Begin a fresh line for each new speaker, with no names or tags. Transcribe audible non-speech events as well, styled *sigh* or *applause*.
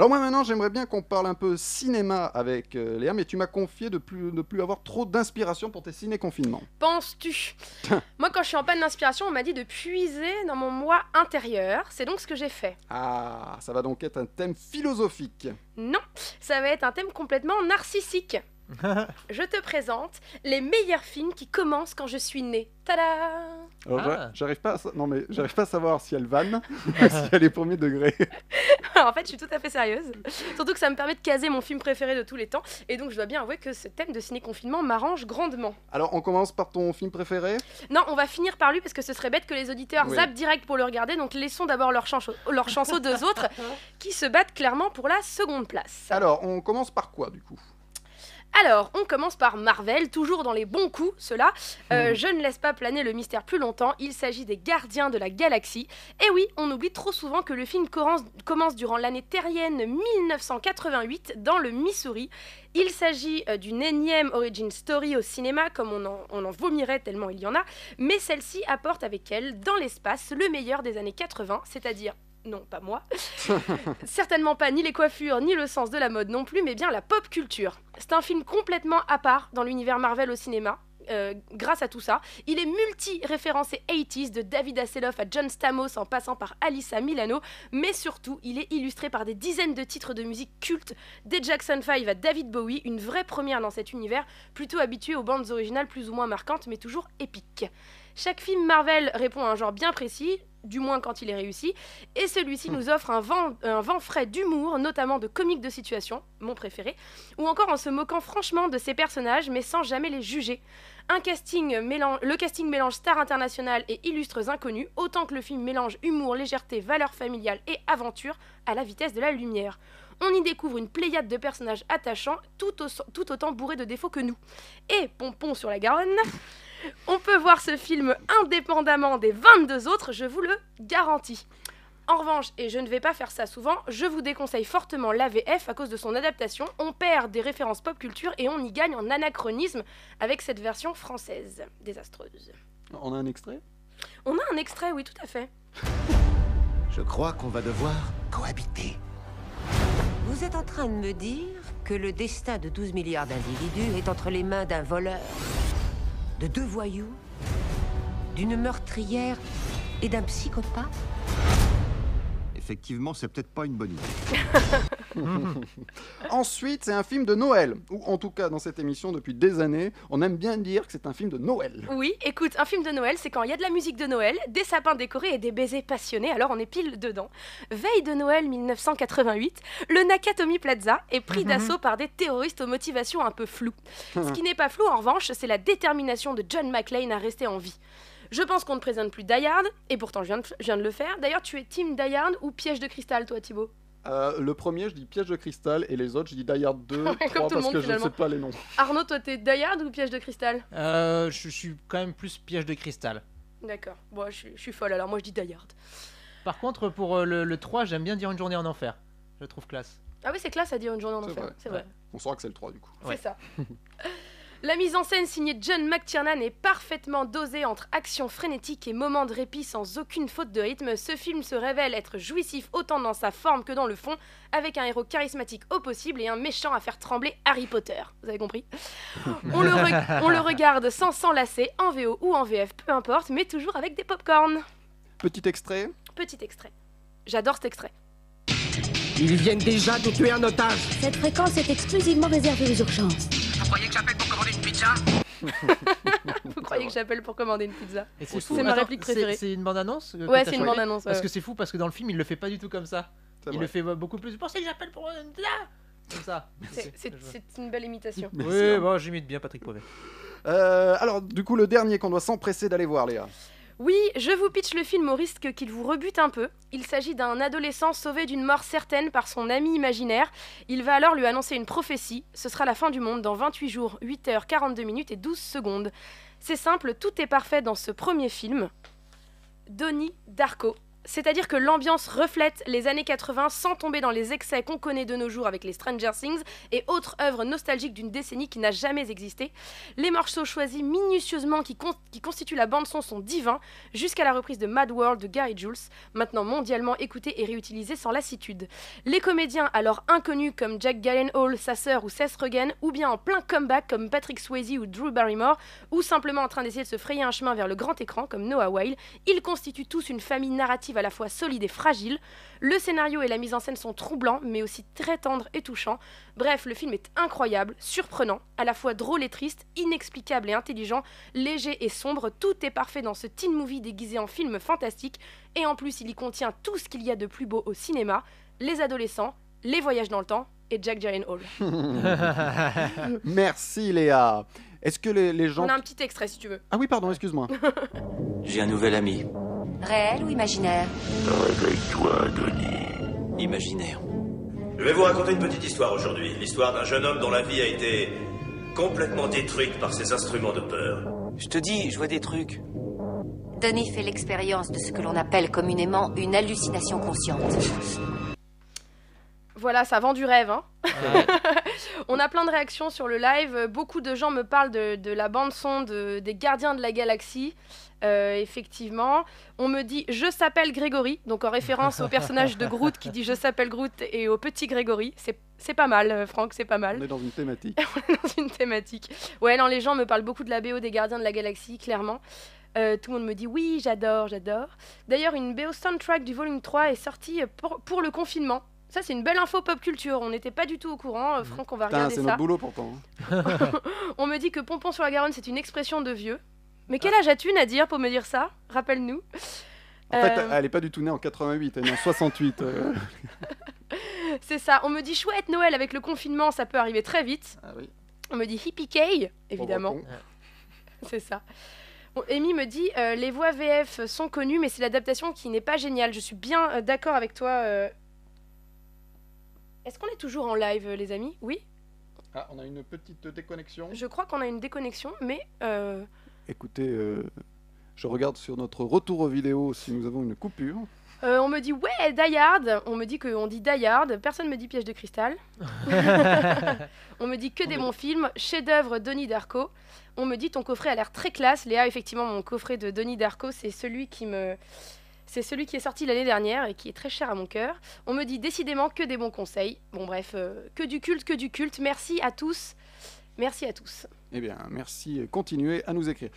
Alors moi maintenant j'aimerais bien qu'on parle un peu cinéma avec euh, Léa, mais tu m'as confié de plus, de plus avoir trop d'inspiration pour tes ciné-confinements.
Penses-tu? Moi, quand je suis en panne d'inspiration, on m'a dit de puiser dans mon moi intérieur. C'est donc ce que j'ai fait.
Ah, ça va donc être un thème philosophique.
Non, ça va être un thème complètement narcissique. *laughs* Je te présente les meilleurs films qui commencent quand je suis née. Tada
Ah.
j'arrive pas, à sa- non mais j'arrive pas à savoir si elle vanne, ou *laughs* si elle est premier degré. *laughs*
En fait, je suis tout à fait sérieuse. Surtout que ça me permet de caser mon film préféré de tous les temps. Et donc, je dois bien avouer que ce thème de ciné-confinement m'arrange grandement.
Alors on commence par ton film préféré?
Non, on va finir par lui parce que ce serait bête que les auditeurs
Oui.
zappent direct pour le regarder. Donc, laissons d'abord leur chance, leur chance aux deux autres *laughs* qui se battent clairement pour la seconde place.
Alors on commence par quoi du coup?
Alors, on commence par Marvel, toujours dans les bons coups, ceux-là. Euh, Je ne laisse pas planer le mystère plus longtemps, il s'agit des Gardiens de la Galaxie. Et oui, on oublie trop souvent que le film commence, durant l'année terrienne 1988 dans le Missouri. Il s'agit euh, d'une énième origin story au cinéma, comme on en, on en vomirait tellement il y en a, mais celle-ci apporte avec elle, dans l'espace, le meilleur des années 80, c'est-à-dire non, pas moi. *laughs* Certainement pas ni les coiffures, ni le sens de la mode non plus, mais bien la pop culture. C'est un film complètement à part dans l'univers Marvel au cinéma. euh, grâce à tout ça, il est multi-référencé 80s de David Hasselhoff à John Stamos en passant par Alyssa Milano, mais surtout, il est illustré par des dizaines de titres de musique cultes, des Jackson 5 à David Bowie, une vraie première dans cet univers, plutôt habitué aux bandes originales plus ou moins marquantes, mais toujours épiques. Chaque film Marvel répond à un genre bien précis, du moins quand il est réussi, et celui-ci nous offre un vent, frais d'humour, notamment de comiques de situation, mon préféré, ou encore en se moquant franchement de ses personnages, mais sans jamais les juger. Un casting mélange, le casting mélange stars internationales et illustres inconnus, autant que le film mélange humour, légèreté, valeurs familiales et aventure à la vitesse de la lumière. On y découvre une pléiade de personnages attachants, tout, tout autant bourrés de défauts que nous. Et, pompon sur la Garonne, on peut voir ce film indépendamment des 22 autres, je vous le garantis. En revanche, et je ne vais pas faire ça souvent, je vous déconseille fortement l'AVF à cause de son adaptation. On perd des références pop culture et on y gagne en anachronisme avec cette version française désastreuse.
On a un extrait?
On a un extrait, oui, tout à fait. *laughs*
Je crois qu'on va devoir cohabiter.
Vous êtes en train de me dire que le destin de 12 milliards d'individus est entre les mains d'un voleur, de deux voyous, d'une meurtrière et d'un psychopathe
Effectivement, c'est peut-être pas une bonne idée. *laughs* *laughs*
Ensuite, c'est un film de Noël, ou en tout cas dans cette émission depuis des années, on aime bien dire que c'est un film de Noël.
Oui, écoute, un film de Noël, c'est quand il y a de la musique de Noël, des sapins décorés et des baisers passionnés, alors on est pile dedans. Veille de Noël 1988, le Nakatomi Plaza est pris d'assaut par des terroristes aux motivations un peu floues. *laughs* Ce qui n'est pas flou en revanche, c'est la détermination de John McClane à rester en vie. Je pense qu'on ne présente plus Die Hard, et pourtant je viens de, je viens de le faire. D'ailleurs, tu es Team Die Hard ou Piège de cristal, toi Thibaut?
Euh, le premier, je dis Piège de cristal, et les autres, je dis Die Hard 2, *laughs*
Comme
3,
tout le
parce
monde,
que je ne sais pas les noms.
Arnaud, toi t'es Die Hard ou Piège de cristal?
Euh, je suis quand même plus piège de cristal.
D'accord, bon, je, suis- je suis folle, alors moi je dis Die Hard.
Par contre, pour euh, le, le 3, j'aime bien dire une journée en enfer. Je le trouve classe.
Ah oui, c'est classe à dire une journée en
C'est
enfer,
vrai,
c'est vrai.
On saura que c'est le 3 du coup.
Ouais.
C'est ça. *laughs* La mise en scène signée John McTiernan est parfaitement dosée entre action frénétique et moments de répit sans aucune faute de rythme. Ce film se révèle être jouissif autant dans sa forme que dans le fond, avec un héros charismatique au possible et un méchant à faire trembler Harry Potter. Vous avez compris? *laughs* On le, re- on le regarde sans s'enlacer, en VO ou en VF, peu importe, mais toujours avec des pop-corn.
Petit extrait.
Petit extrait. J'adore cet extrait.
Ils viennent déjà de tuer un otage.
Cette fréquence est exclusivement réservée aux urgences.
Vous croyez que j'appelle pour commander une pizza *laughs*
Vous croyez que j'appelle pour commander une pizza
c'est
ma réplique préférée.
C'est une bande-annonce
Ouais, c'est une bande-annonce.
Parce que c'est fou, parce que dans le film, il le fait pas du tout comme ça. Il
vrai.
le fait beaucoup plus. Vous pensez que j'appelle pour une pizza Comme ça.
C'est une belle imitation.
Oui, bon, j'imite bien Patrick Poivet.
Euh, alors, du coup, le dernier qu'on doit s'empresser d'aller voir, Léa.
Oui, je vous pitch le film au risque qu'il vous rebute un peu. Il s'agit d'un adolescent sauvé d'une mort certaine par son ami imaginaire. Il va alors lui annoncer une prophétie. Ce sera la fin du monde dans 28 jours, 8 heures, 42 minutes et 12 secondes. C'est simple, tout est parfait dans ce premier film. Donnie Darko, C'est-à-dire que l'ambiance reflète les années 80 sans tomber dans les excès qu'on connaît de nos jours avec les Stranger Things et autres œuvres nostalgiques d'une décennie qui n'a jamais existé. Les morceaux choisis minutieusement qui, con- qui constituent la bande-son sont divins, jusqu'à la reprise de Mad World de Gary Jules, maintenant mondialement écoutée et réutilisée sans lassitude. Les comédiens alors inconnus comme Jack Gyllenhaal, sa sœur ou Seth Rogen, ou bien en plein comeback comme Patrick Swayze ou Drew Barrymore, ou simplement en train d'essayer de se frayer un chemin vers le grand écran comme Noah Weil, ils constituent tous une famille narrative à la fois solide et fragile. Le scénario et la mise en scène sont troublants, mais aussi très tendres et touchants. Bref, le film est incroyable, surprenant, à la fois drôle et triste, inexplicable et intelligent, léger et sombre. Tout est parfait dans ce teen movie déguisé en film fantastique. Et en plus, il y contient tout ce qu'il y a de plus beau au cinéma les adolescents, les voyages dans le temps et Jack Gyllenhaal. *laughs*
Merci Léa. Est-ce que les, les gens...
On a un petit extrait si tu veux.
Ah oui, pardon, excuse-moi.
J'ai un nouvel ami.
Réel ou imaginaire
Réveille-toi, Denis. Imaginaire.
Je vais vous raconter une petite histoire aujourd'hui. L'histoire d'un jeune homme dont la vie a été complètement détruite par ses instruments de peur.
Je te dis, je vois des trucs.
Denis fait l'expérience de ce que l'on appelle communément une hallucination consciente.
Voilà, ça vend du rêve. Hein *laughs* On a plein de réactions sur le live. Beaucoup de gens me parlent de, de la bande-son de, des Gardiens de la Galaxie. Euh, effectivement, on me dit je s'appelle Grégory, donc en référence au personnage de Groot qui dit je s'appelle Groot et au petit Grégory. C'est c'est pas mal, euh, Franck, c'est pas mal.
On est dans une thématique. *laughs*
dans une thématique. Ouais, non, les gens me parlent beaucoup de la BO des Gardiens de la Galaxie, clairement. Euh, tout le monde me dit oui, j'adore, j'adore. D'ailleurs, une BO soundtrack du volume 3 est sortie pour, pour le confinement. Ça, c'est une belle info pop culture. On n'était pas du tout au courant. Euh, Franck, on va regarder
c'est
ça.
notre boulot pourtant. hein. *laughs*
On me dit que Pompon sur la Garonne, c'est une expression de vieux. Mais quel âge as-tu, Nadir, pour me dire ça? Rappelle-nous.
En fait,
Euh,
elle est pas du tout née en 88, elle est née en 68. euh. *laughs*
C'est ça. On me dit chouette Noël avec le confinement, ça peut arriver très vite.
Ah oui.
On me dit hippie Kay, évidemment. *laughs* C'est ça. Bon, Amy me dit euh, les voix VF sont connues, mais c'est l'adaptation qui n'est pas géniale. Je suis bien euh, d'accord avec toi. euh. Est-ce qu'on est toujours en live, euh, les amis? Oui?
Ah, on a une petite déconnexion.
Je crois qu'on a une déconnexion, mais euh,
Écoutez, euh, je regarde sur notre retour aux vidéos si nous avons une coupure.
euh, on me dit ouais, Die Hard. On me dit qu'on dit Die Hard. Personne me dit piège de cristal. *laughs* on me dit que des bons films. Chef-d'œuvre Donnie Darko. On me dit ton coffret a l'air très classe. Léa, effectivement, mon coffret de Donnie Darko, c'est celui qui me. C'est celui qui est sorti l'année dernière et qui est très cher à mon cœur. On me dit décidément que des bons conseils. Bon, bref, euh, que du culte, que du culte. Merci à tous. Merci à tous.
Eh bien, merci. Continuez à nous écrire.